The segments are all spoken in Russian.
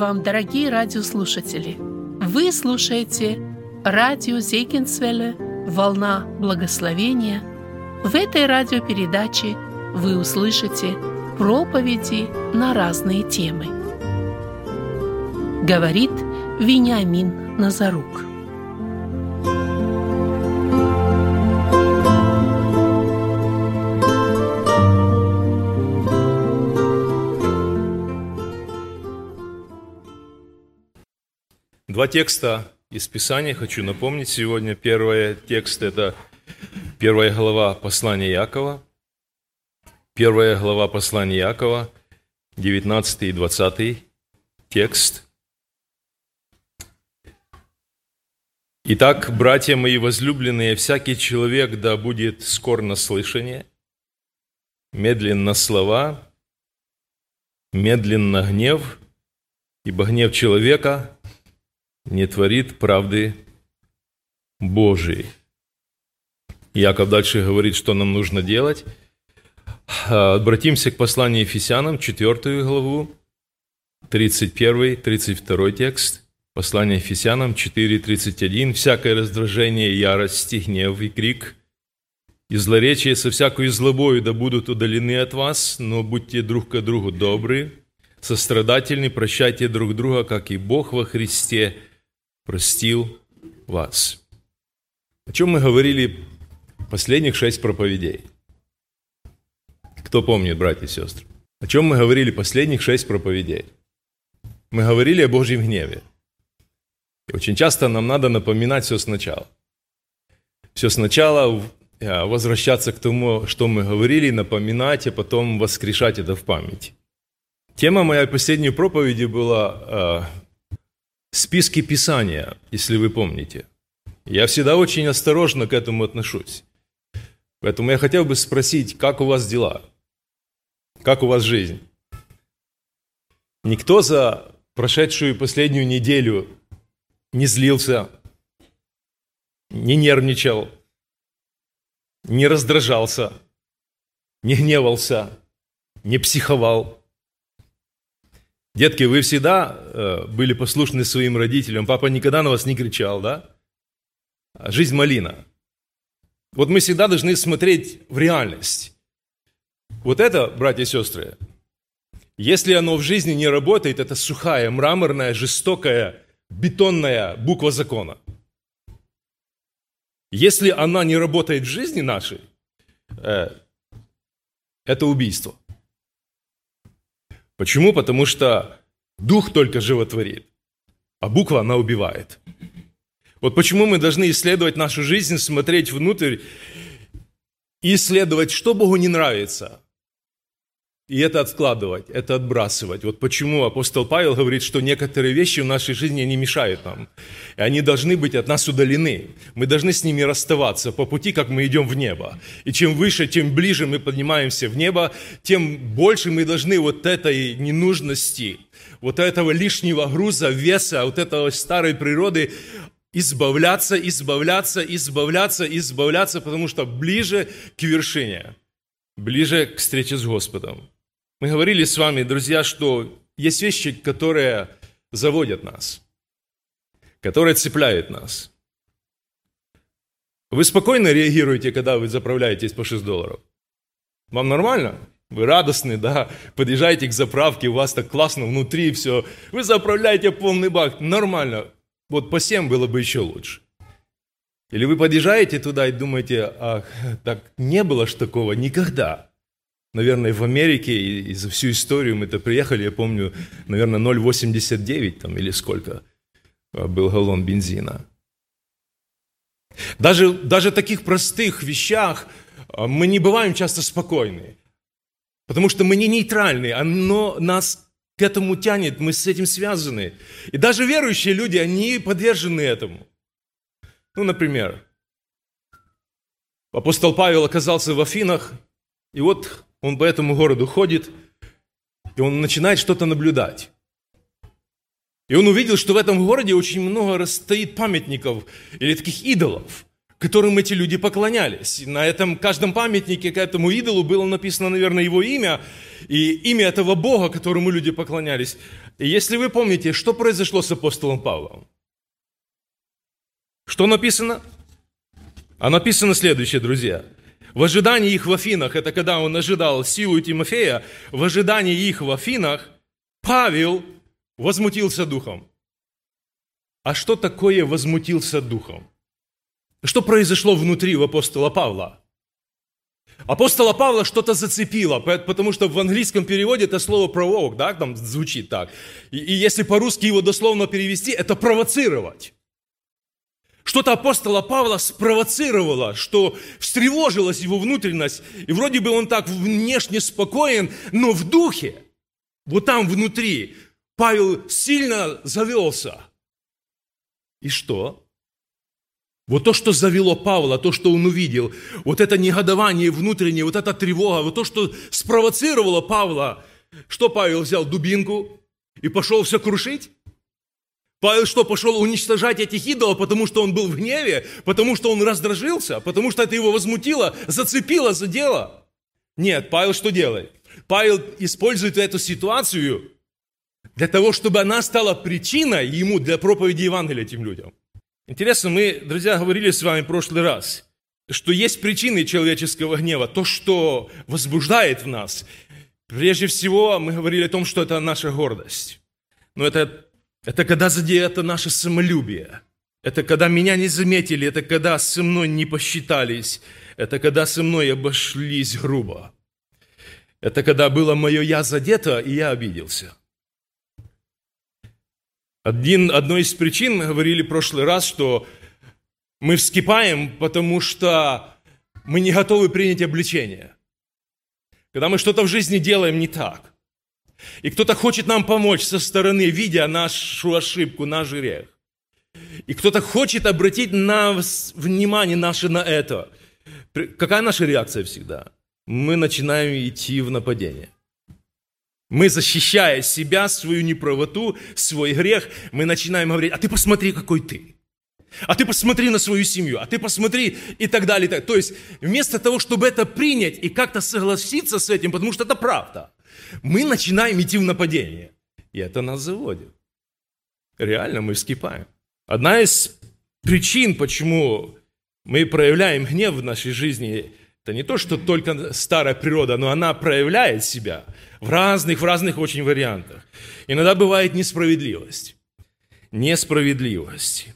Вам, дорогие радиослушатели! Вы слушаете радио Зейкинсвелле «Волна благословения». В этой радиопередаче вы услышите проповеди на разные темы. Говорит Вениамин Назарук. Два текста из Писания хочу напомнить сегодня. Первый текст – это первая глава послания Якова. Первая глава послания Якова, 19 и 20 текст. Итак, братья мои возлюбленные, всякий человек да будет скор на слышание, медленно слова, медленно гнев, ибо гнев человека – не творит правды Божией. Яков дальше говорит, что нам нужно делать. Обратимся к посланию Ефесянам, 4 главу, 31-32 текст. Послание Ефесянам 4.31. «Всякое раздражение, ярость, гнев и крик, и злоречие со всякой злобою да будут удалены от вас, но будьте друг к другу добры, сострадательны, прощайте друг друга, как и Бог во Христе – простил вас. О чем мы говорили последних шесть проповедей? Кто помнит, братья и сестры? О чем мы говорили последних шесть проповедей? Мы говорили о Божьем гневе. И очень часто нам надо напоминать все сначала. Все сначала э, возвращаться к тому, что мы говорили, напоминать, а потом воскрешать это в память. Тема моей последней проповеди была э, списки Писания, если вы помните. Я всегда очень осторожно к этому отношусь. Поэтому я хотел бы спросить, как у вас дела? Как у вас жизнь? Никто за прошедшую последнюю неделю не злился, не нервничал, не раздражался, не гневался, не психовал – Детки, вы всегда э, были послушны своим родителям. Папа никогда на вас не кричал, да? Жизнь малина. Вот мы всегда должны смотреть в реальность. Вот это, братья и сестры, если оно в жизни не работает, это сухая, мраморная, жестокая, бетонная буква закона. Если она не работает в жизни нашей, э, это убийство. Почему? Потому что дух только животворит, а буква она убивает. Вот почему мы должны исследовать нашу жизнь, смотреть внутрь и исследовать, что Богу не нравится, и это откладывать, это отбрасывать. Вот почему апостол Павел говорит, что некоторые вещи в нашей жизни не мешают нам. И они должны быть от нас удалены. Мы должны с ними расставаться по пути, как мы идем в небо. И чем выше, тем ближе мы поднимаемся в небо, тем больше мы должны вот этой ненужности, вот этого лишнего груза, веса, вот этого старой природы избавляться, избавляться, избавляться, избавляться, потому что ближе к вершине, ближе к встрече с Господом. Мы говорили с вами, друзья, что есть вещи, которые заводят нас, которые цепляют нас. Вы спокойно реагируете, когда вы заправляетесь по 6 долларов? Вам нормально? Вы радостны, да? Подъезжаете к заправке, у вас так классно внутри все. Вы заправляете полный бак. Нормально. Вот по 7 было бы еще лучше. Или вы подъезжаете туда и думаете, ах, так не было ж такого никогда наверное, в Америке и, и за всю историю мы-то приехали, я помню, наверное, 0,89 там или сколько а, был галлон бензина. Даже, даже в таких простых вещах а, мы не бываем часто спокойны, потому что мы не нейтральны, оно нас к этому тянет, мы с этим связаны. И даже верующие люди, они подвержены этому. Ну, например, апостол Павел оказался в Афинах, и вот он по этому городу ходит, и он начинает что-то наблюдать. И он увидел, что в этом городе очень много стоит памятников или таких идолов, которым эти люди поклонялись. На этом каждом памятнике к этому идолу было написано, наверное, его имя и имя этого Бога, которому люди поклонялись. И если вы помните, что произошло с апостолом Павлом? Что написано? А написано следующее, друзья. В ожидании их в Афинах, это когда он ожидал силу Тимофея, в ожидании их в Афинах Павел возмутился духом. А что такое возмутился духом? Что произошло внутри у апостола Павла? Апостола Павла что-то зацепило, потому что в английском переводе это слово provoke, да, там звучит так. И, и если по-русски его дословно перевести, это провоцировать. Что-то апостола Павла спровоцировало, что встревожилась его внутренность. И вроде бы он так внешне спокоен, но в духе, вот там внутри, Павел сильно завелся. И что? Вот то, что завело Павла, то, что он увидел, вот это негодование внутреннее, вот эта тревога, вот то, что спровоцировало Павла, что Павел взял дубинку и пошел все крушить? Павел что, пошел уничтожать этих идолов, потому что он был в гневе, потому что он раздражился, потому что это его возмутило, зацепило, задело? Нет, Павел что делает? Павел использует эту ситуацию для того, чтобы она стала причиной ему для проповеди Евангелия этим людям. Интересно, мы, друзья, говорили с вами в прошлый раз, что есть причины человеческого гнева, то, что возбуждает в нас. Прежде всего, мы говорили о том, что это наша гордость. Но это это когда задето наше самолюбие. Это когда меня не заметили, это когда со мной не посчитались, это когда со мной обошлись грубо. Это когда было мое «я» задето, и я обиделся. Один, одной из причин, говорили в прошлый раз, что мы вскипаем, потому что мы не готовы принять обличение. Когда мы что-то в жизни делаем не так. И кто-то хочет нам помочь со стороны, видя нашу ошибку, наш грех. И кто-то хочет обратить на внимание наше на это. Какая наша реакция всегда? Мы начинаем идти в нападение. Мы, защищая себя, свою неправоту, свой грех, мы начинаем говорить, а ты посмотри, какой ты. А ты посмотри на свою семью, а ты посмотри и так далее. И так. То есть вместо того, чтобы это принять и как-то согласиться с этим, потому что это правда, мы начинаем идти в нападение. И это нас заводит. Реально мы вскипаем. Одна из причин, почему мы проявляем гнев в нашей жизни, это не то, что только старая природа, но она проявляет себя в разных, в разных очень вариантах. Иногда бывает несправедливость. Несправедливость.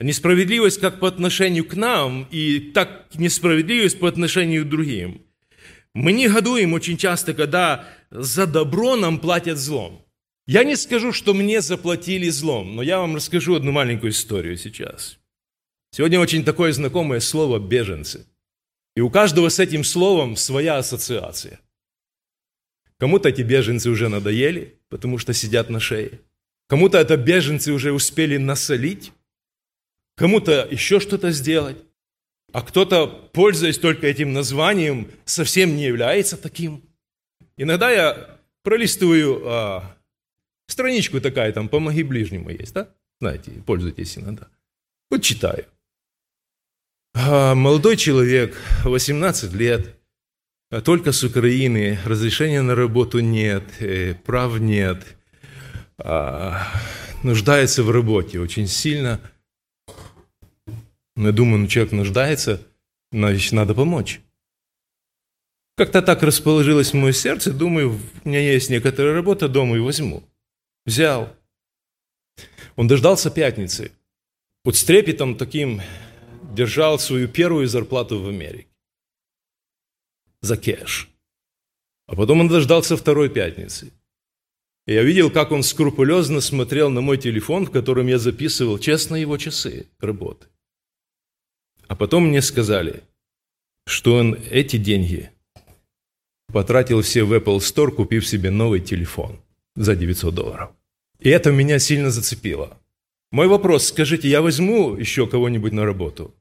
Несправедливость как по отношению к нам, и так несправедливость по отношению к другим. Мы негодуем очень часто, когда за добро нам платят злом. Я не скажу, что мне заплатили злом, но я вам расскажу одну маленькую историю сейчас. Сегодня очень такое знакомое слово «беженцы». И у каждого с этим словом своя ассоциация. Кому-то эти беженцы уже надоели, потому что сидят на шее. Кому-то это беженцы уже успели насолить. Кому-то еще что-то сделать. А кто-то, пользуясь только этим названием, совсем не является таким. Иногда я пролистываю а, страничку такая, там «Помоги ближнему» есть, да? Знаете, пользуйтесь иногда. Вот читаю. А, молодой человек, 18 лет, а только с Украины, разрешения на работу нет, э, прав нет, а, нуждается в работе очень сильно – но я думаю, ну человек нуждается, значит, надо помочь. Как-то так расположилось мое сердце, думаю, у меня есть некоторая работа дома и возьму. Взял. Он дождался пятницы. Вот с трепетом таким держал свою первую зарплату в Америке. За кэш. А потом он дождался второй пятницы. И я видел, как он скрупулезно смотрел на мой телефон, в котором я записывал честно его часы работы. А потом мне сказали, что он эти деньги потратил все в Apple Store, купив себе новый телефон за 900 долларов. И это меня сильно зацепило. Мой вопрос, скажите, я возьму еще кого-нибудь на работу?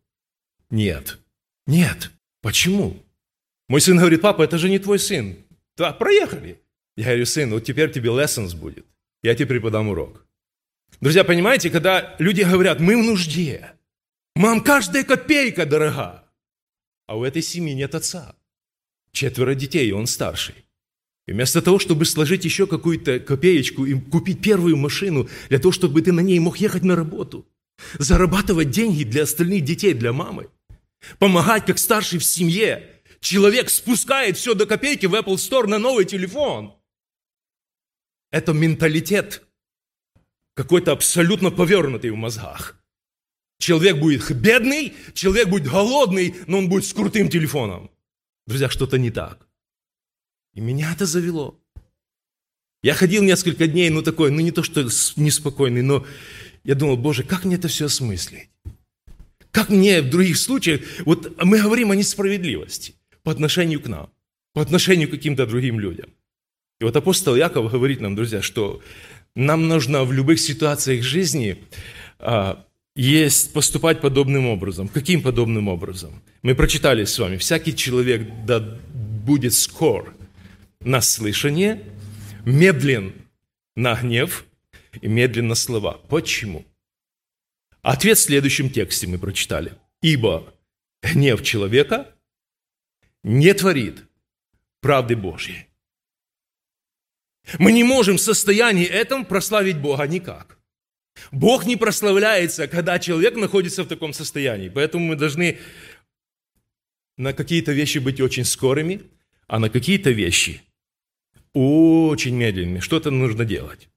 Нет. Нет. Почему? Мой сын говорит, папа, это же не твой сын. Да, проехали. Я говорю, сын, вот теперь тебе lessons будет. Я тебе преподам урок. Друзья, понимаете, когда люди говорят, мы в нужде, Мам, каждая копейка дорога. А у этой семьи нет отца. Четверо детей, и он старший. И вместо того, чтобы сложить еще какую-то копеечку и купить первую машину, для того, чтобы ты на ней мог ехать на работу, зарабатывать деньги для остальных детей, для мамы, помогать как старший в семье, человек спускает все до копейки в Apple Store на новый телефон. Это менталитет какой-то абсолютно повернутый в мозгах. Человек будет бедный, человек будет голодный, но он будет с крутым телефоном. Друзья, что-то не так. И меня это завело. Я ходил несколько дней, ну такой, ну не то, что неспокойный, но я думал, Боже, как мне это все осмыслить? Как мне в других случаях, вот мы говорим о несправедливости по отношению к нам, по отношению к каким-то другим людям. И вот апостол Яков говорит нам, друзья, что нам нужно в любых ситуациях жизни а, есть поступать подобным образом. Каким подобным образом? Мы прочитали с вами, всякий человек да будет скор на слышание, медлен на гнев и медленно слова. Почему? Ответ в следующем тексте мы прочитали. Ибо гнев человека не творит правды Божьей. Мы не можем в состоянии этом прославить Бога никак. Бог не прославляется, когда человек находится в таком состоянии. Поэтому мы должны на какие-то вещи быть очень скорыми, а на какие-то вещи очень медленными. Что-то нужно делать.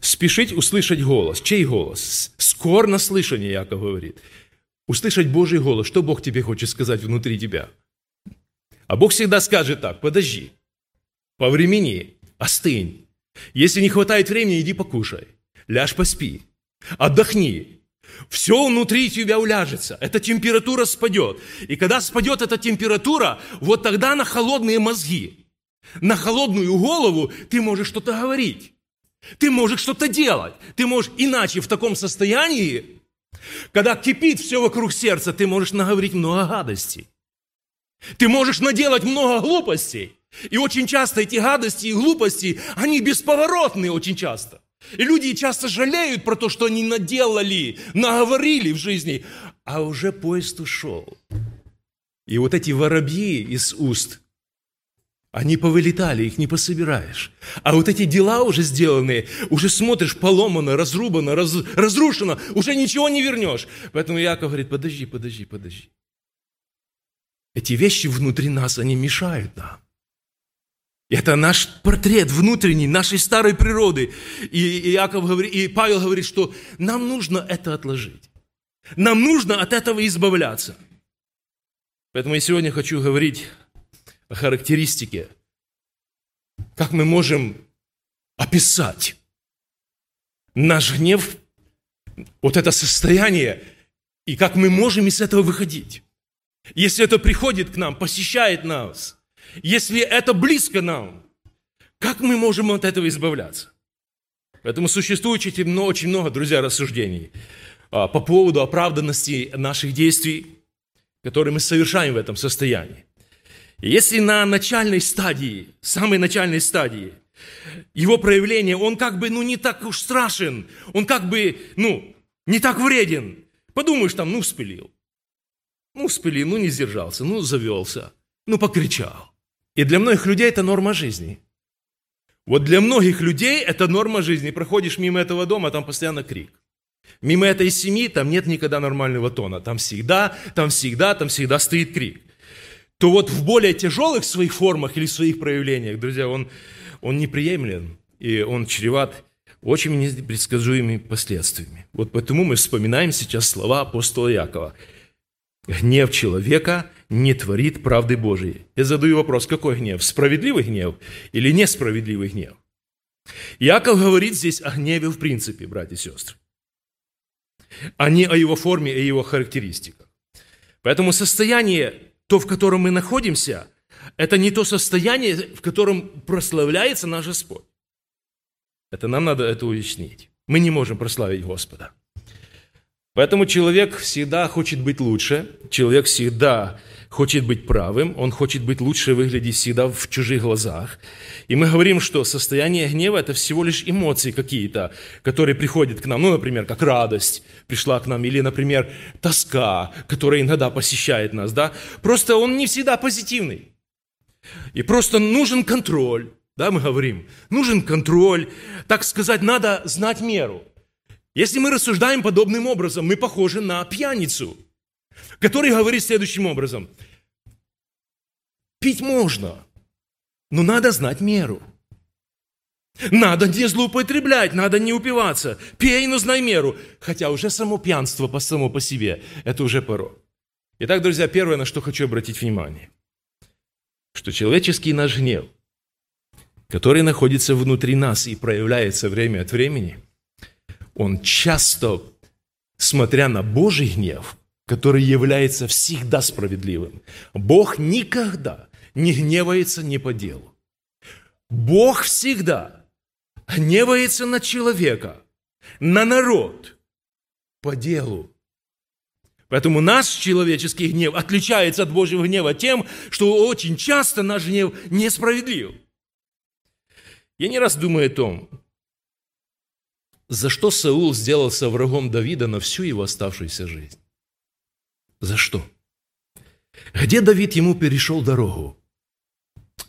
Спешить услышать голос. Чей голос? Скор на слышание, Яков говорит. Услышать Божий голос. Что Бог тебе хочет сказать внутри тебя? А Бог всегда скажет так, подожди, повремени, остынь. Если не хватает времени, иди покушай. Ляжь поспи. Отдохни. Все внутри тебя уляжется. Эта температура спадет. И когда спадет эта температура, вот тогда на холодные мозги, на холодную голову ты можешь что-то говорить. Ты можешь что-то делать. Ты можешь иначе в таком состоянии, когда кипит все вокруг сердца, ты можешь наговорить много гадостей. Ты можешь наделать много глупостей. И очень часто эти гадости и глупости, они бесповоротные очень часто. И люди часто жалеют про то, что они наделали, наговорили в жизни, а уже поезд ушел. И вот эти воробьи из уст они повылетали, их не пособираешь. А вот эти дела уже сделанные, уже смотришь, поломано, разрубано, раз, разрушено, уже ничего не вернешь. Поэтому Яков говорит, подожди, подожди, подожди. Эти вещи внутри нас, они мешают нам. Это наш портрет внутренний, нашей старой природы. И, и, Яков говорит, и Павел говорит, что нам нужно это отложить. Нам нужно от этого избавляться. Поэтому я сегодня хочу говорить характеристики, как мы можем описать наш гнев, вот это состояние, и как мы можем из этого выходить. Если это приходит к нам, посещает нас, если это близко нам, как мы можем от этого избавляться? Поэтому существует очень много, друзья, рассуждений а, по поводу оправданности наших действий, которые мы совершаем в этом состоянии. Если на начальной стадии, самой начальной стадии, его проявление, он как бы, ну, не так уж страшен, он как бы, ну, не так вреден. Подумаешь, там, ну, вспылил. Ну, вспылил, ну, не сдержался, ну, завелся, ну, покричал. И для многих людей это норма жизни. Вот для многих людей это норма жизни. Проходишь мимо этого дома, там постоянно крик. Мимо этой семьи там нет никогда нормального тона. Там всегда, там всегда, там всегда стоит крик то вот в более тяжелых своих формах или своих проявлениях, друзья, он, он неприемлем, и он чреват очень непредсказуемыми последствиями. Вот поэтому мы вспоминаем сейчас слова апостола Якова. Гнев человека не творит правды Божией. Я задаю вопрос, какой гнев? Справедливый гнев или несправедливый гнев? Яков говорит здесь о гневе в принципе, братья и сестры, а не о его форме и его характеристиках. Поэтому состояние то, в котором мы находимся, это не то состояние, в котором прославляется наш Господь. Это нам надо это уяснить. Мы не можем прославить Господа. Поэтому человек всегда хочет быть лучше, человек всегда хочет быть правым, он хочет быть лучше выглядеть всегда в чужих глазах. И мы говорим, что состояние гнева – это всего лишь эмоции какие-то, которые приходят к нам, ну, например, как радость пришла к нам, или, например, тоска, которая иногда посещает нас, да. Просто он не всегда позитивный. И просто нужен контроль, да, мы говорим, нужен контроль, так сказать, надо знать меру – если мы рассуждаем подобным образом, мы похожи на пьяницу, который говорит следующим образом. Пить можно, но надо знать меру. Надо не злоупотреблять, надо не упиваться. Пей, но знай меру. Хотя уже само пьянство по само по себе – это уже порог. Итак, друзья, первое, на что хочу обратить внимание, что человеческий наш гнев, который находится внутри нас и проявляется время от времени – он часто, смотря на Божий гнев, который является всегда справедливым, Бог никогда не гневается не по делу. Бог всегда гневается на человека, на народ по делу. Поэтому наш человеческий гнев отличается от Божьего гнева тем, что очень часто наш гнев несправедлив. Я не раз думаю о том, за что Саул сделался врагом Давида на всю его оставшуюся жизнь? За что? Где Давид ему перешел дорогу?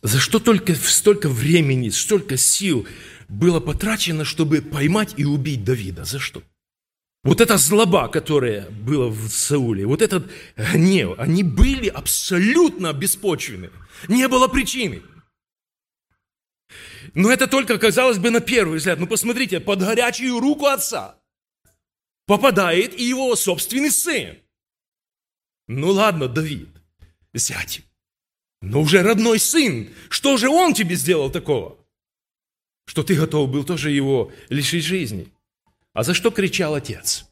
За что только столько времени, столько сил было потрачено, чтобы поймать и убить Давида? За что? Вот эта злоба, которая была в Сауле, вот этот гнев, они были абсолютно беспочвены. Не было причины. Но это только, казалось бы, на первый взгляд. Ну, посмотрите, под горячую руку отца попадает и его собственный сын. Ну, ладно, Давид, зять, но уже родной сын, что же он тебе сделал такого? Что ты готов был тоже его лишить жизни. А за что кричал отец?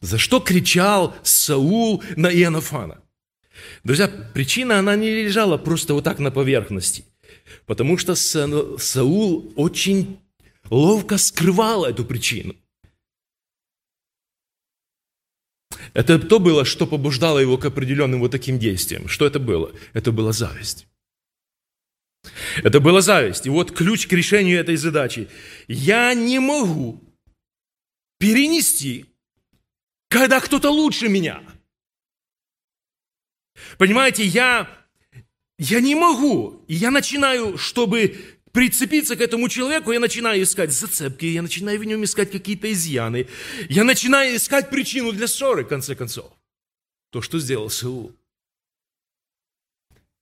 За что кричал Саул на Иоаннафана? Друзья, причина, она не лежала просто вот так на поверхности. Потому что Саул очень ловко скрывал эту причину. Это то было, что побуждало его к определенным вот таким действиям. Что это было? Это была зависть. Это была зависть. И вот ключ к решению этой задачи. Я не могу перенести, когда кто-то лучше меня. Понимаете, я я не могу. И я начинаю, чтобы прицепиться к этому человеку, я начинаю искать зацепки, я начинаю в нем искать какие-то изъяны. Я начинаю искать причину для ссоры, в конце концов. То, что сделал Саул.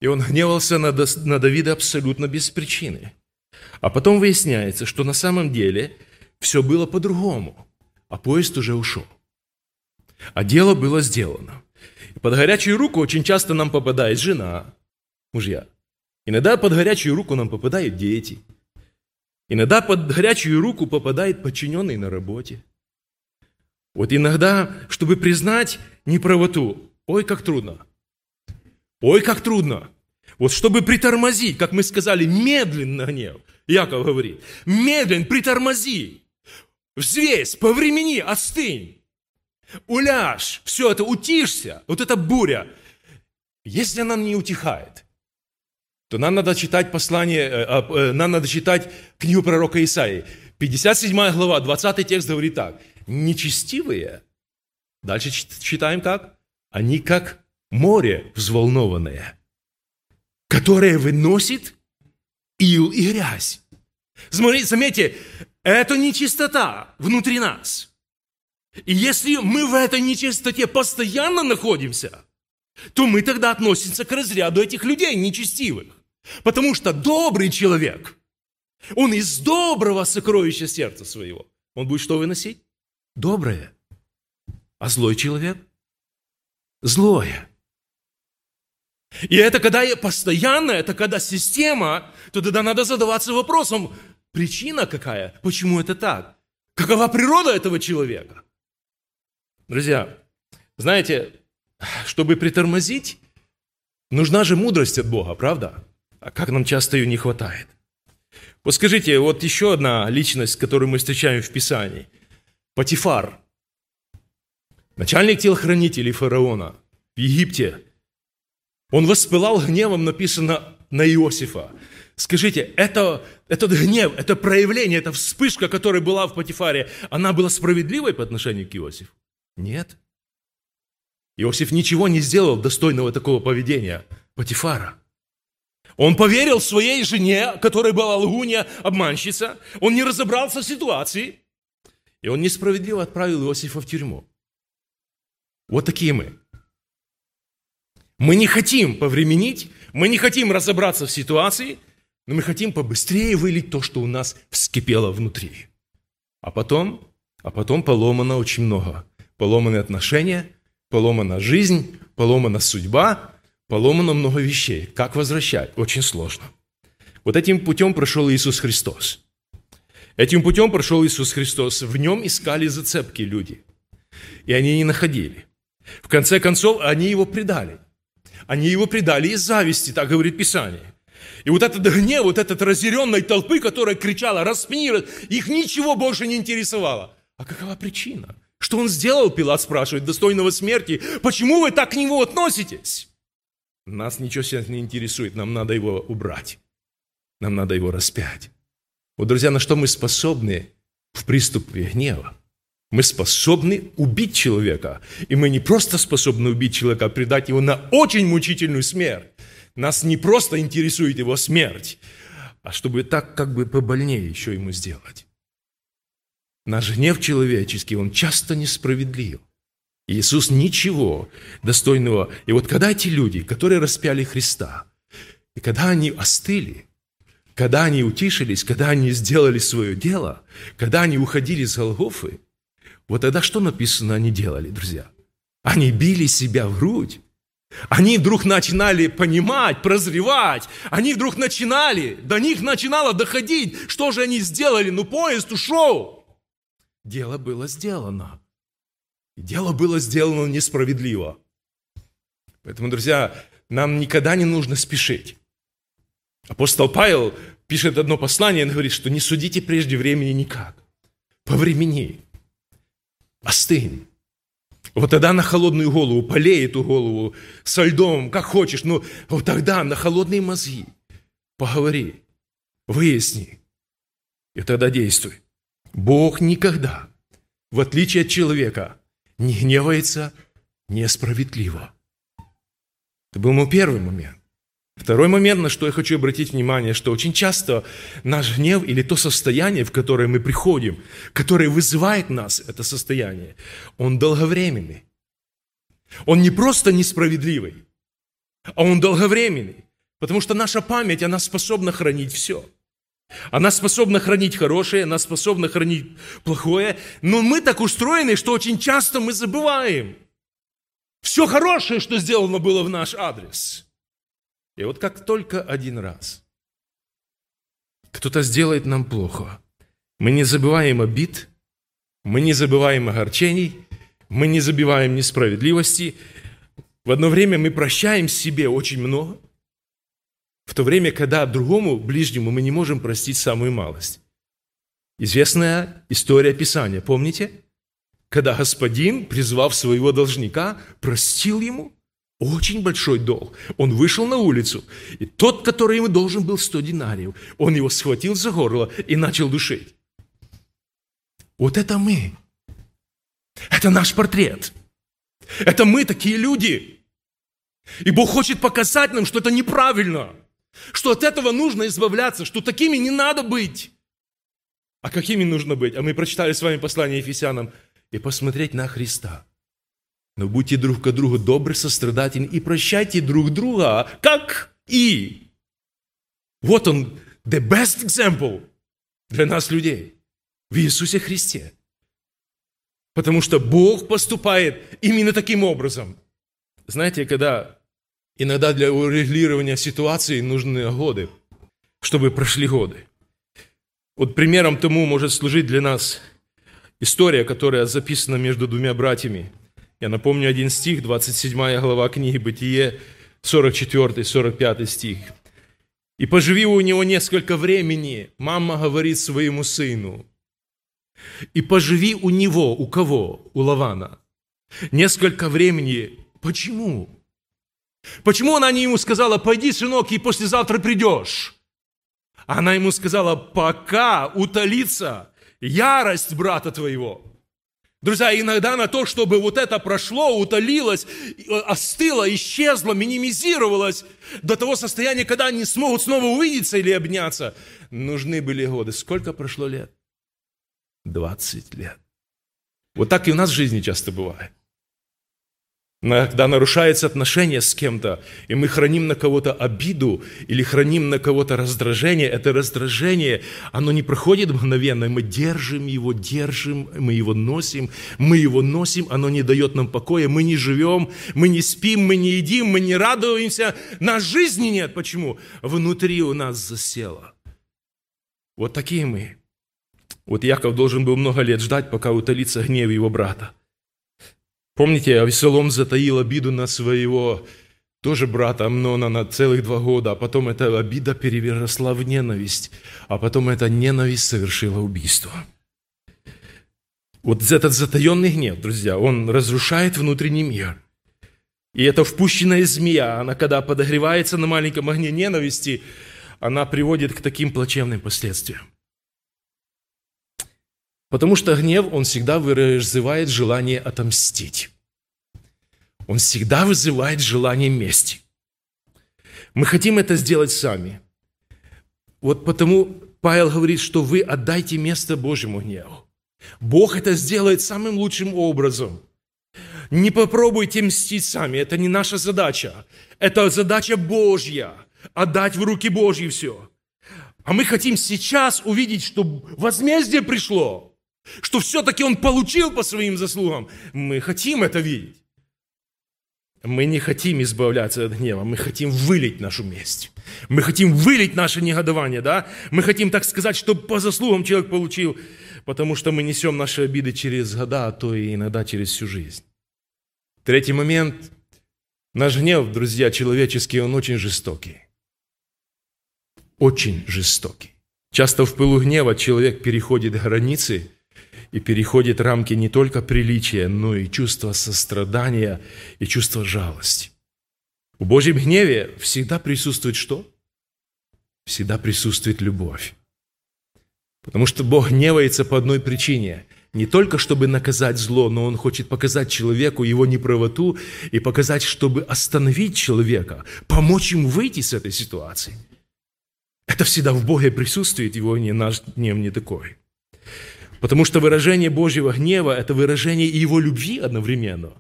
И он гневался на, Давида абсолютно без причины. А потом выясняется, что на самом деле все было по-другому, а поезд уже ушел. А дело было сделано. И под горячую руку очень часто нам попадает жена, мужья. Иногда под горячую руку нам попадают дети. Иногда под горячую руку попадает подчиненный на работе. Вот иногда, чтобы признать неправоту, ой, как трудно. Ой, как трудно. Вот чтобы притормозить, как мы сказали, медленно гнев, Яков говорит, медленно притормози, взвесь, по времени остынь, уляжь, все это, утишься, вот эта буря. Если она не утихает, то нам надо читать послание, э, э, нам надо читать книгу пророка Исаии. 57 глава, 20 текст говорит так. Нечестивые, дальше читаем как? Они как море взволнованное, которое выносит ил и грязь. Смотрите, заметьте, это нечистота внутри нас. И если мы в этой нечистоте постоянно находимся, то мы тогда относимся к разряду этих людей нечестивых. Потому что добрый человек, он из доброго сокровища сердца своего, он будет что выносить? Доброе. А злой человек? Злое. И это когда постоянно, это когда система, то тогда надо задаваться вопросом, причина какая? Почему это так? Какова природа этого человека? Друзья, знаете, чтобы притормозить, нужна же мудрость от Бога, правда? А как нам часто ее не хватает? Вот скажите, вот еще одна личность, которую мы встречаем в Писании. Патифар. начальник телохранителей фараона в Египте, он воспылал гневом, написано, на Иосифа. Скажите, это, этот гнев, это проявление, эта вспышка, которая была в Патифаре, она была справедливой по отношению к Иосифу? Нет. Иосиф ничего не сделал достойного такого поведения Патифара. Он поверил своей жене, которая была лгунья, обманщица. Он не разобрался в ситуации. И он несправедливо отправил Иосифа в тюрьму. Вот такие мы. Мы не хотим повременить, мы не хотим разобраться в ситуации, но мы хотим побыстрее вылить то, что у нас вскипело внутри. А потом, а потом поломано очень много. Поломаны отношения, поломана жизнь, поломана судьба, поломано много вещей. Как возвращать? Очень сложно. Вот этим путем прошел Иисус Христос. Этим путем прошел Иисус Христос. В нем искали зацепки люди. И они не находили. В конце концов, они его предали. Они его предали из зависти, так говорит Писание. И вот этот гнев, вот этот разъяренной толпы, которая кричала, распни, их ничего больше не интересовало. А какова причина? Что он сделал, Пилат спрашивает, достойного смерти? Почему вы так к нему относитесь? Нас ничего сейчас не интересует, нам надо его убрать. Нам надо его распять. Вот, друзья, на что мы способны в приступе гнева? Мы способны убить человека. И мы не просто способны убить человека, а предать его на очень мучительную смерть. Нас не просто интересует его смерть, а чтобы так как бы побольнее еще ему сделать. Наш гнев человеческий, он часто несправедлив. Иисус ничего достойного. И вот когда эти люди, которые распяли Христа, и когда они остыли, когда они утишились, когда они сделали свое дело, когда они уходили с Голгофы, вот тогда что написано они делали, друзья? Они били себя в грудь. Они вдруг начинали понимать, прозревать. Они вдруг начинали, до них начинало доходить, что же они сделали. Ну, поезд ушел. Дело было сделано. Дело было сделано несправедливо. Поэтому, друзья, нам никогда не нужно спешить. Апостол Павел пишет одно послание, он говорит, что не судите прежде времени никак. По времени. Остынь. Вот тогда на холодную голову, полей эту голову со льдом, как хочешь, но вот тогда на холодные мозги поговори, выясни, и тогда действуй. Бог никогда, в отличие от человека, не гневается несправедливо. Это был мой первый момент. Второй момент, на что я хочу обратить внимание, что очень часто наш гнев или то состояние, в которое мы приходим, которое вызывает нас, это состояние, он долговременный. Он не просто несправедливый, а он долговременный. Потому что наша память, она способна хранить все. Она способна хранить хорошее, она способна хранить плохое, но мы так устроены, что очень часто мы забываем все хорошее, что сделано было в наш адрес. И вот как только один раз кто-то сделает нам плохо, мы не забываем обид, мы не забываем огорчений, мы не забиваем несправедливости. В одно время мы прощаем себе очень много – в то время, когда другому, ближнему, мы не можем простить самую малость. Известная история Писания, помните? Когда господин, призвав своего должника, простил ему очень большой долг. Он вышел на улицу, и тот, который ему должен был 100 динариев, он его схватил за горло и начал душить. Вот это мы. Это наш портрет. Это мы такие люди. И Бог хочет показать нам, что это неправильно. Что от этого нужно избавляться, что такими не надо быть. А какими нужно быть? А мы прочитали с вами послание Ефесянам. И посмотреть на Христа. Но будьте друг к другу добры, сострадательны и прощайте друг друга, как и. Вот он, the best example для нас, людей, в Иисусе Христе. Потому что Бог поступает именно таким образом. Знаете, когда Иногда для урегулирования ситуации нужны годы, чтобы прошли годы. Вот примером тому может служить для нас история, которая записана между двумя братьями. Я напомню один стих, 27 глава книги «Бытие», 44-45 стих. «И поживи у него несколько времени, мама говорит своему сыну, и поживи у него, у кого? У Лавана. несколько времени. Почему? Почему она не ему сказала, пойди, сынок, и послезавтра придешь? Она ему сказала, пока утолится ярость брата твоего. Друзья, иногда на то, чтобы вот это прошло, утолилось, остыло, исчезло, минимизировалось до того состояния, когда они смогут снова увидеться или обняться, нужны были годы. Сколько прошло лет? 20 лет. Вот так и у нас в жизни часто бывает когда нарушается отношение с кем-то, и мы храним на кого-то обиду или храним на кого-то раздражение, это раздражение, оно не проходит мгновенно, мы держим его, держим, мы его носим, мы его носим, оно не дает нам покоя, мы не живем, мы не спим, мы не едим, мы не радуемся, на жизни нет. Почему? Внутри у нас засело. Вот такие мы. Вот Яков должен был много лет ждать, пока утолится гнев его брата. Помните, Авесолом затаил обиду на своего тоже брата Амнона на целых два года, а потом эта обида переросла в ненависть, а потом эта ненависть совершила убийство. Вот этот затаенный гнев, друзья, он разрушает внутренний мир. И эта впущенная змея, она когда подогревается на маленьком огне ненависти, она приводит к таким плачевным последствиям. Потому что гнев, он всегда вызывает желание отомстить. Он всегда вызывает желание мести. Мы хотим это сделать сами. Вот потому Павел говорит, что вы отдайте место Божьему гневу. Бог это сделает самым лучшим образом. Не попробуйте мстить сами, это не наша задача. Это задача Божья, отдать в руки Божьи все. А мы хотим сейчас увидеть, что возмездие пришло – что все-таки он получил по своим заслугам. Мы хотим это видеть. Мы не хотим избавляться от гнева, мы хотим вылить нашу месть. Мы хотим вылить наше негодование, да? Мы хотим, так сказать, чтобы по заслугам человек получил, потому что мы несем наши обиды через года, а то и иногда через всю жизнь. Третий момент. Наш гнев, друзья, человеческий, он очень жестокий. Очень жестокий. Часто в пылу гнева человек переходит границы – и переходит рамки не только приличия, но и чувства сострадания и чувства жалости. В Божьем гневе всегда присутствует что? Всегда присутствует любовь. Потому что Бог гневается по одной причине. Не только чтобы наказать зло, но Он хочет показать человеку его неправоту и показать, чтобы остановить человека, помочь ему выйти с этой ситуации. Это всегда в Боге присутствует, его не наш гнев не такой. Потому что выражение Божьего гнева – это выражение и Его любви одновременно.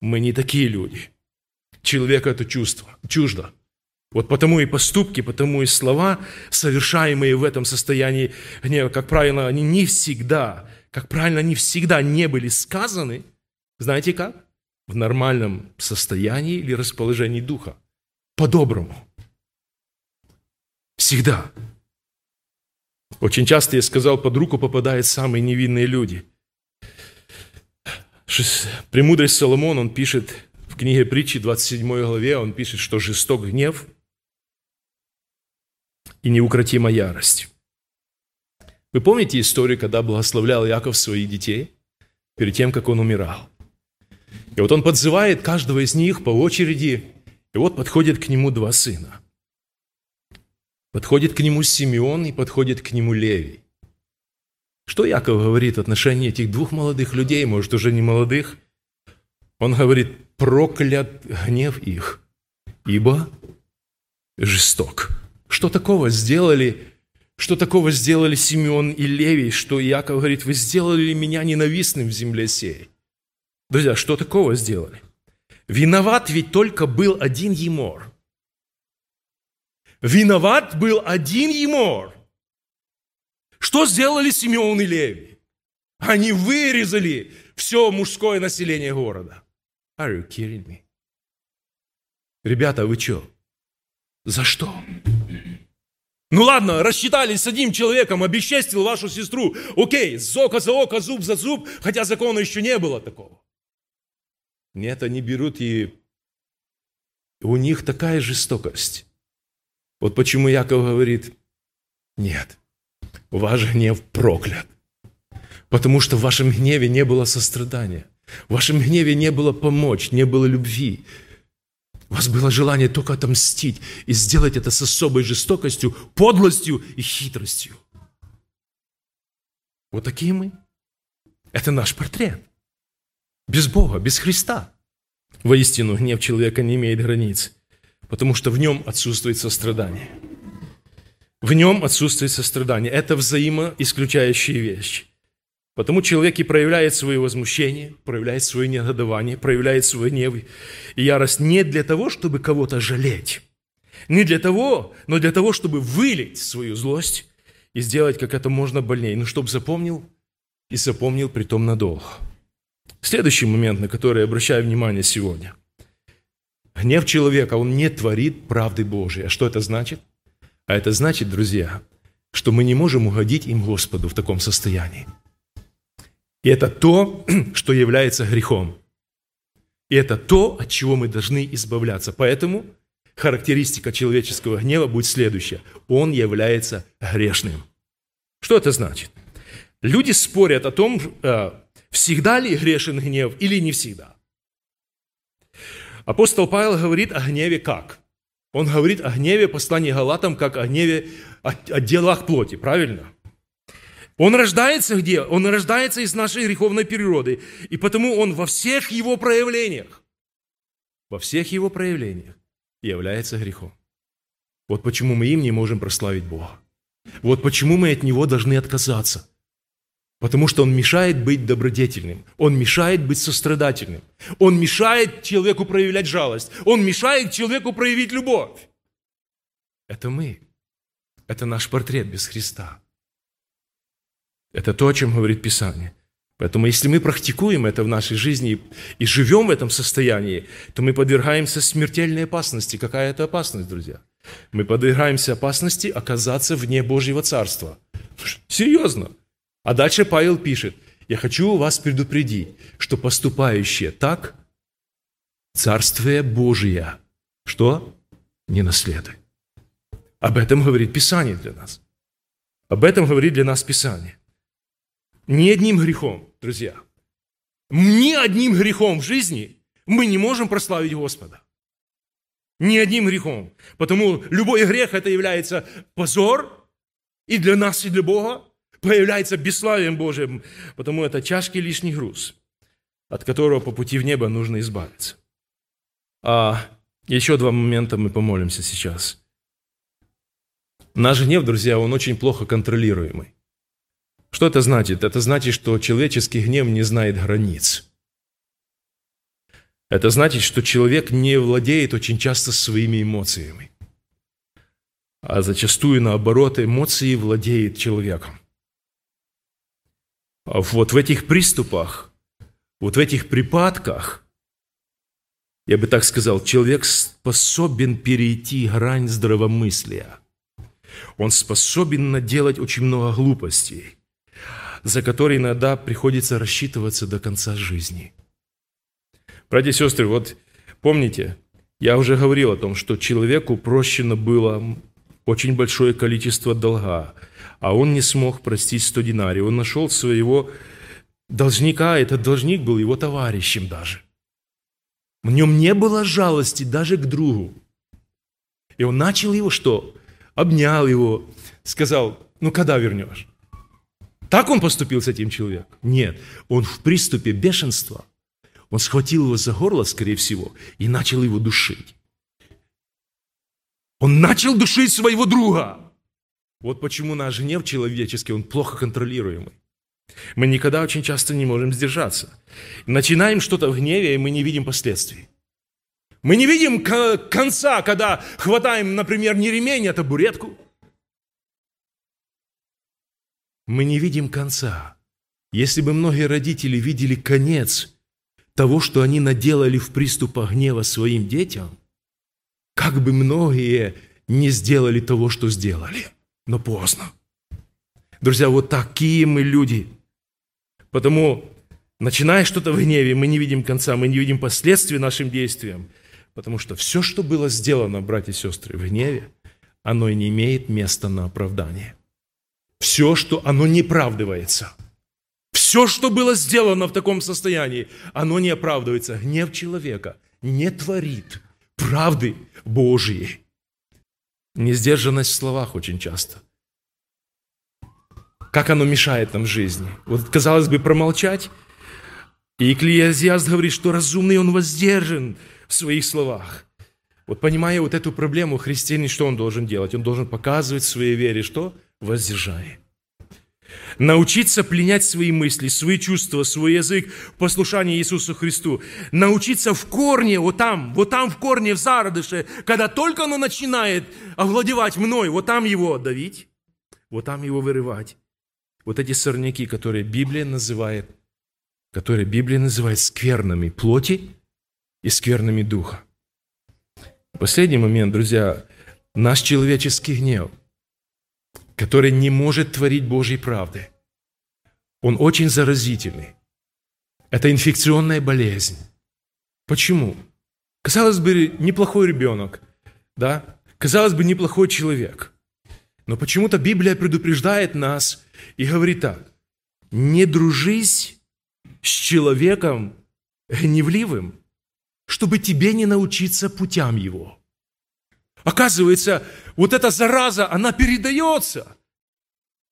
Мы не такие люди. Человеку это чувство, чуждо. Вот потому и поступки, потому и слова, совершаемые в этом состоянии гнева, как правило, они не всегда, как правильно, они всегда не были сказаны. Знаете как? В нормальном состоянии или расположении духа. По-доброму. Всегда. Очень часто, я сказал, под руку попадают самые невинные люди. Премудрость Соломон, он пишет в книге притчи, 27 главе, он пишет, что жесток гнев и неукротима ярость. Вы помните историю, когда благословлял Яков своих детей перед тем, как он умирал? И вот он подзывает каждого из них по очереди, и вот подходят к нему два сына. Подходит к нему Симеон и подходит к нему Левий. Что Яков говорит в отношении этих двух молодых людей, может, уже не молодых? Он говорит, проклят гнев их, ибо жесток. Что такого сделали, что такого сделали Симеон и Левий, что Яков говорит, вы сделали меня ненавистным в земле сей. Друзья, что такого сделали? Виноват ведь только был один Емор – Виноват был один Емор. Что сделали Симеон и Леви? Они вырезали все мужское население города. Are you kidding me? Ребята, вы что? За что? Ну ладно, рассчитались с одним человеком, обесчестил вашу сестру. Окей, око за око, зуб за зуб, хотя закона еще не было такого. Нет, они берут и у них такая жестокость. Вот почему Яков говорит, нет, ваш гнев проклят. Потому что в вашем гневе не было сострадания. В вашем гневе не было помочь, не было любви. У вас было желание только отомстить и сделать это с особой жестокостью, подлостью и хитростью. Вот такие мы. Это наш портрет. Без Бога, без Христа. Воистину, гнев человека не имеет границ, потому что в нем отсутствует сострадание. В нем отсутствует сострадание. Это взаимоисключающие вещи. Потому человек и проявляет свое возмущение, проявляет свое негодование, проявляет свой гнев и ярость не для того, чтобы кого-то жалеть, не для того, но для того, чтобы вылить свою злость и сделать как это можно больнее, ну, чтобы запомнил и запомнил притом надолго. Следующий момент, на который я обращаю внимание сегодня. Гнев человека, он не творит правды Божией. А что это значит? А это значит, друзья, что мы не можем угодить им Господу в таком состоянии. И это то, что является грехом. И это то, от чего мы должны избавляться. Поэтому характеристика человеческого гнева будет следующая. Он является грешным. Что это значит? Люди спорят о том, э, всегда ли грешен гнев или не всегда. Апостол Павел говорит о гневе как? Он говорит о гневе послании Галатам, как о гневе, о, о делах плоти, правильно? Он рождается где? Он рождается из нашей греховной природы. И потому он во всех его проявлениях, во всех его проявлениях является грехом. Вот почему мы им не можем прославить Бога. Вот почему мы от Него должны отказаться. Потому что он мешает быть добродетельным, он мешает быть сострадательным, он мешает человеку проявлять жалость, он мешает человеку проявить любовь. Это мы. Это наш портрет без Христа. Это то, о чем говорит Писание. Поэтому если мы практикуем это в нашей жизни и живем в этом состоянии, то мы подвергаемся смертельной опасности. Какая это опасность, друзья? Мы подвергаемся опасности оказаться вне Божьего Царства. Серьезно. А дальше Павел пишет, я хочу вас предупредить, что поступающие так, Царствие Божие, что? Не наследует. Об этом говорит Писание для нас. Об этом говорит для нас Писание. Ни одним грехом, друзья, ни одним грехом в жизни мы не можем прославить Господа. Ни одним грехом. Потому любой грех это является позор и для нас, и для Бога, появляется бесславием Божьим, потому это тяжкий лишний груз, от которого по пути в небо нужно избавиться. А еще два момента мы помолимся сейчас. Наш гнев, друзья, он очень плохо контролируемый. Что это значит? Это значит, что человеческий гнев не знает границ. Это значит, что человек не владеет очень часто своими эмоциями. А зачастую, наоборот, эмоции владеют человеком. Вот в этих приступах, вот в этих припадках, я бы так сказал, человек способен перейти грань здравомыслия. Он способен наделать очень много глупостей – за который иногда приходится рассчитываться до конца жизни. Братья и сестры, вот помните, я уже говорил о том, что человеку прощено было очень большое количество долга, а он не смог простить 100 динарий. Он нашел своего должника, этот должник был его товарищем даже. В нем не было жалости даже к другу. И он начал его что? Обнял его, сказал, ну когда вернешь? Так он поступил с этим человеком? Нет. Он в приступе бешенства, он схватил его за горло, скорее всего, и начал его душить. Он начал душить своего друга. Вот почему наш гнев человеческий, он плохо контролируемый. Мы никогда очень часто не можем сдержаться. Начинаем что-то в гневе, и мы не видим последствий. Мы не видим конца, когда хватаем, например, не ремень, а табуретку – мы не видим конца. Если бы многие родители видели конец того, что они наделали в приступах гнева своим детям, как бы многие не сделали того, что сделали. Но поздно. Друзья, вот такие мы люди. Потому, начиная что-то в гневе, мы не видим конца, мы не видим последствий нашим действиям. Потому что все, что было сделано, братья и сестры, в гневе, оно и не имеет места на оправдание все, что оно не правдывается. Все Все, что было сделано в таком состоянии, оно не оправдывается. Гнев человека не творит правды Божьей. Несдержанность в словах очень часто. Как оно мешает нам жизни? Вот, казалось бы, промолчать. И Экклезиаст говорит, что разумный он воздержан в своих словах. Вот понимая вот эту проблему, христианин что он должен делать? Он должен показывать в своей вере что? Воздержание. Научиться пленять свои мысли, свои чувства, свой язык в послушании Иисусу Христу. Научиться в корне, вот там, вот там в корне, в зародыше, когда только оно начинает овладевать мной, вот там его давить, вот там его вырывать. Вот эти сорняки, которые Библия называет, которые Библия называет скверными плоти и скверными духа. Последний момент, друзья, наш человеческий гнев, который не может творить Божьей правды, он очень заразительный. Это инфекционная болезнь. Почему? Казалось бы, неплохой ребенок, да? Казалось бы, неплохой человек. Но почему-то Библия предупреждает нас и говорит так. Не дружись с человеком гневливым, чтобы тебе не научиться путям его. Оказывается, вот эта зараза, она передается.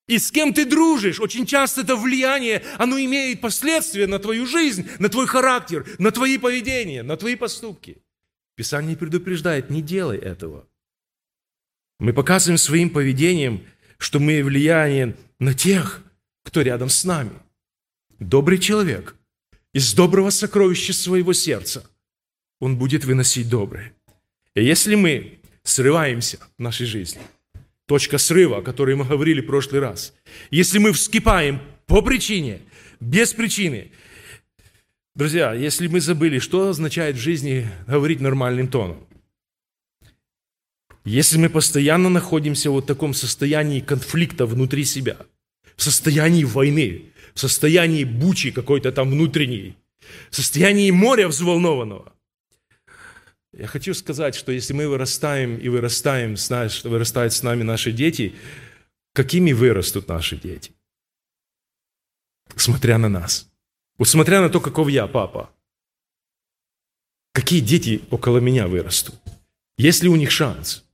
И с кем ты дружишь, очень часто это влияние, оно имеет последствия на твою жизнь, на твой характер, на твои поведения, на твои поступки. Писание предупреждает, не делай этого. Мы показываем своим поведением, что мы влияние на тех, кто рядом с нами. Добрый человек из доброго сокровища своего сердца он будет выносить доброе. И если мы срываемся в нашей жизни, точка срыва, о которой мы говорили в прошлый раз, если мы вскипаем по причине, без причины, друзья, если мы забыли, что означает в жизни говорить нормальным тоном, если мы постоянно находимся в вот таком состоянии конфликта внутри себя, в состоянии войны, в состоянии бучи какой-то там внутренней, в состоянии моря взволнованного, я хочу сказать, что если мы вырастаем и вырастаем, что вырастают с нами наши дети, какими вырастут наши дети? Смотря на нас. Вот смотря на то, каков я, папа. Какие дети около меня вырастут? Есть ли у них шанс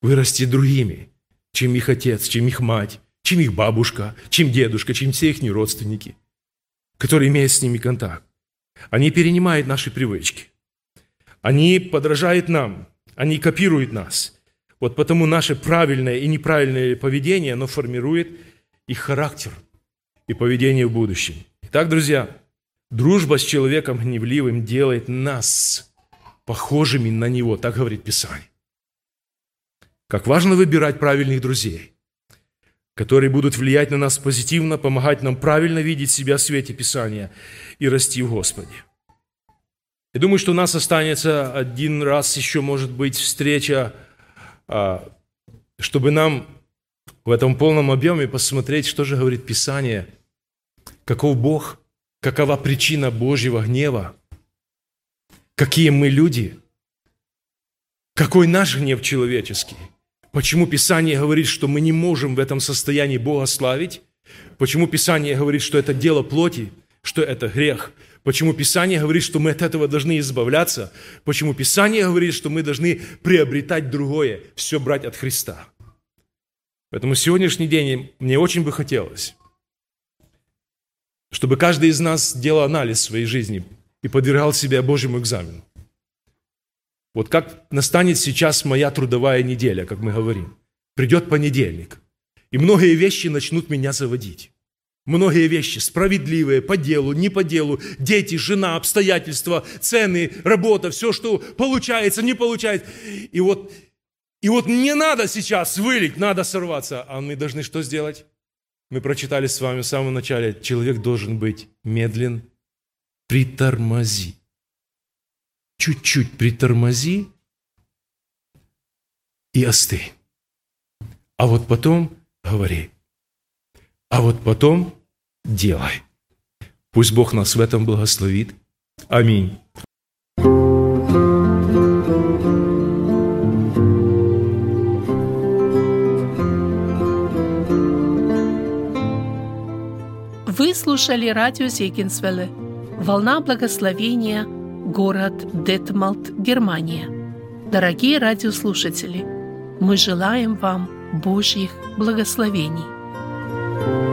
вырасти другими, чем их отец, чем их мать, чем их бабушка, чем дедушка, чем все их родственники, которые имеют с ними контакт? Они перенимают наши привычки – они подражают нам, они копируют нас. Вот потому наше правильное и неправильное поведение, оно формирует их характер и поведение в будущем. Итак, друзья, дружба с человеком гневливым делает нас похожими на него, так говорит Писание. Как важно выбирать правильных друзей, которые будут влиять на нас позитивно, помогать нам правильно видеть себя в свете Писания и расти в Господе. Я думаю, что у нас останется один раз еще, может быть, встреча, а, чтобы нам в этом полном объеме посмотреть, что же говорит Писание, каков Бог, какова причина Божьего гнева, какие мы люди, какой наш гнев человеческий, почему Писание говорит, что мы не можем в этом состоянии Бога славить, почему Писание говорит, что это дело плоти, что это грех – Почему Писание говорит, что мы от этого должны избавляться? Почему Писание говорит, что мы должны приобретать другое, все брать от Христа? Поэтому сегодняшний день мне очень бы хотелось, чтобы каждый из нас делал анализ своей жизни и подвергал себя Божьему экзамену. Вот как настанет сейчас моя трудовая неделя, как мы говорим. Придет понедельник, и многие вещи начнут меня заводить. Многие вещи справедливые, по делу, не по делу, дети, жена, обстоятельства, цены, работа, все, что получается, не получается. И вот, и вот не надо сейчас вылить, надо сорваться. А мы должны что сделать? Мы прочитали с вами в самом начале, человек должен быть медлен, притормози. Чуть-чуть притормози и остынь. А вот потом говори. А вот потом делай. Пусть Бог нас в этом благословит. Аминь. Вы слушали радио Зегенсвелле «Волна благословения», город Детмалт, Германия. Дорогие радиослушатели, мы желаем вам Божьих благословений.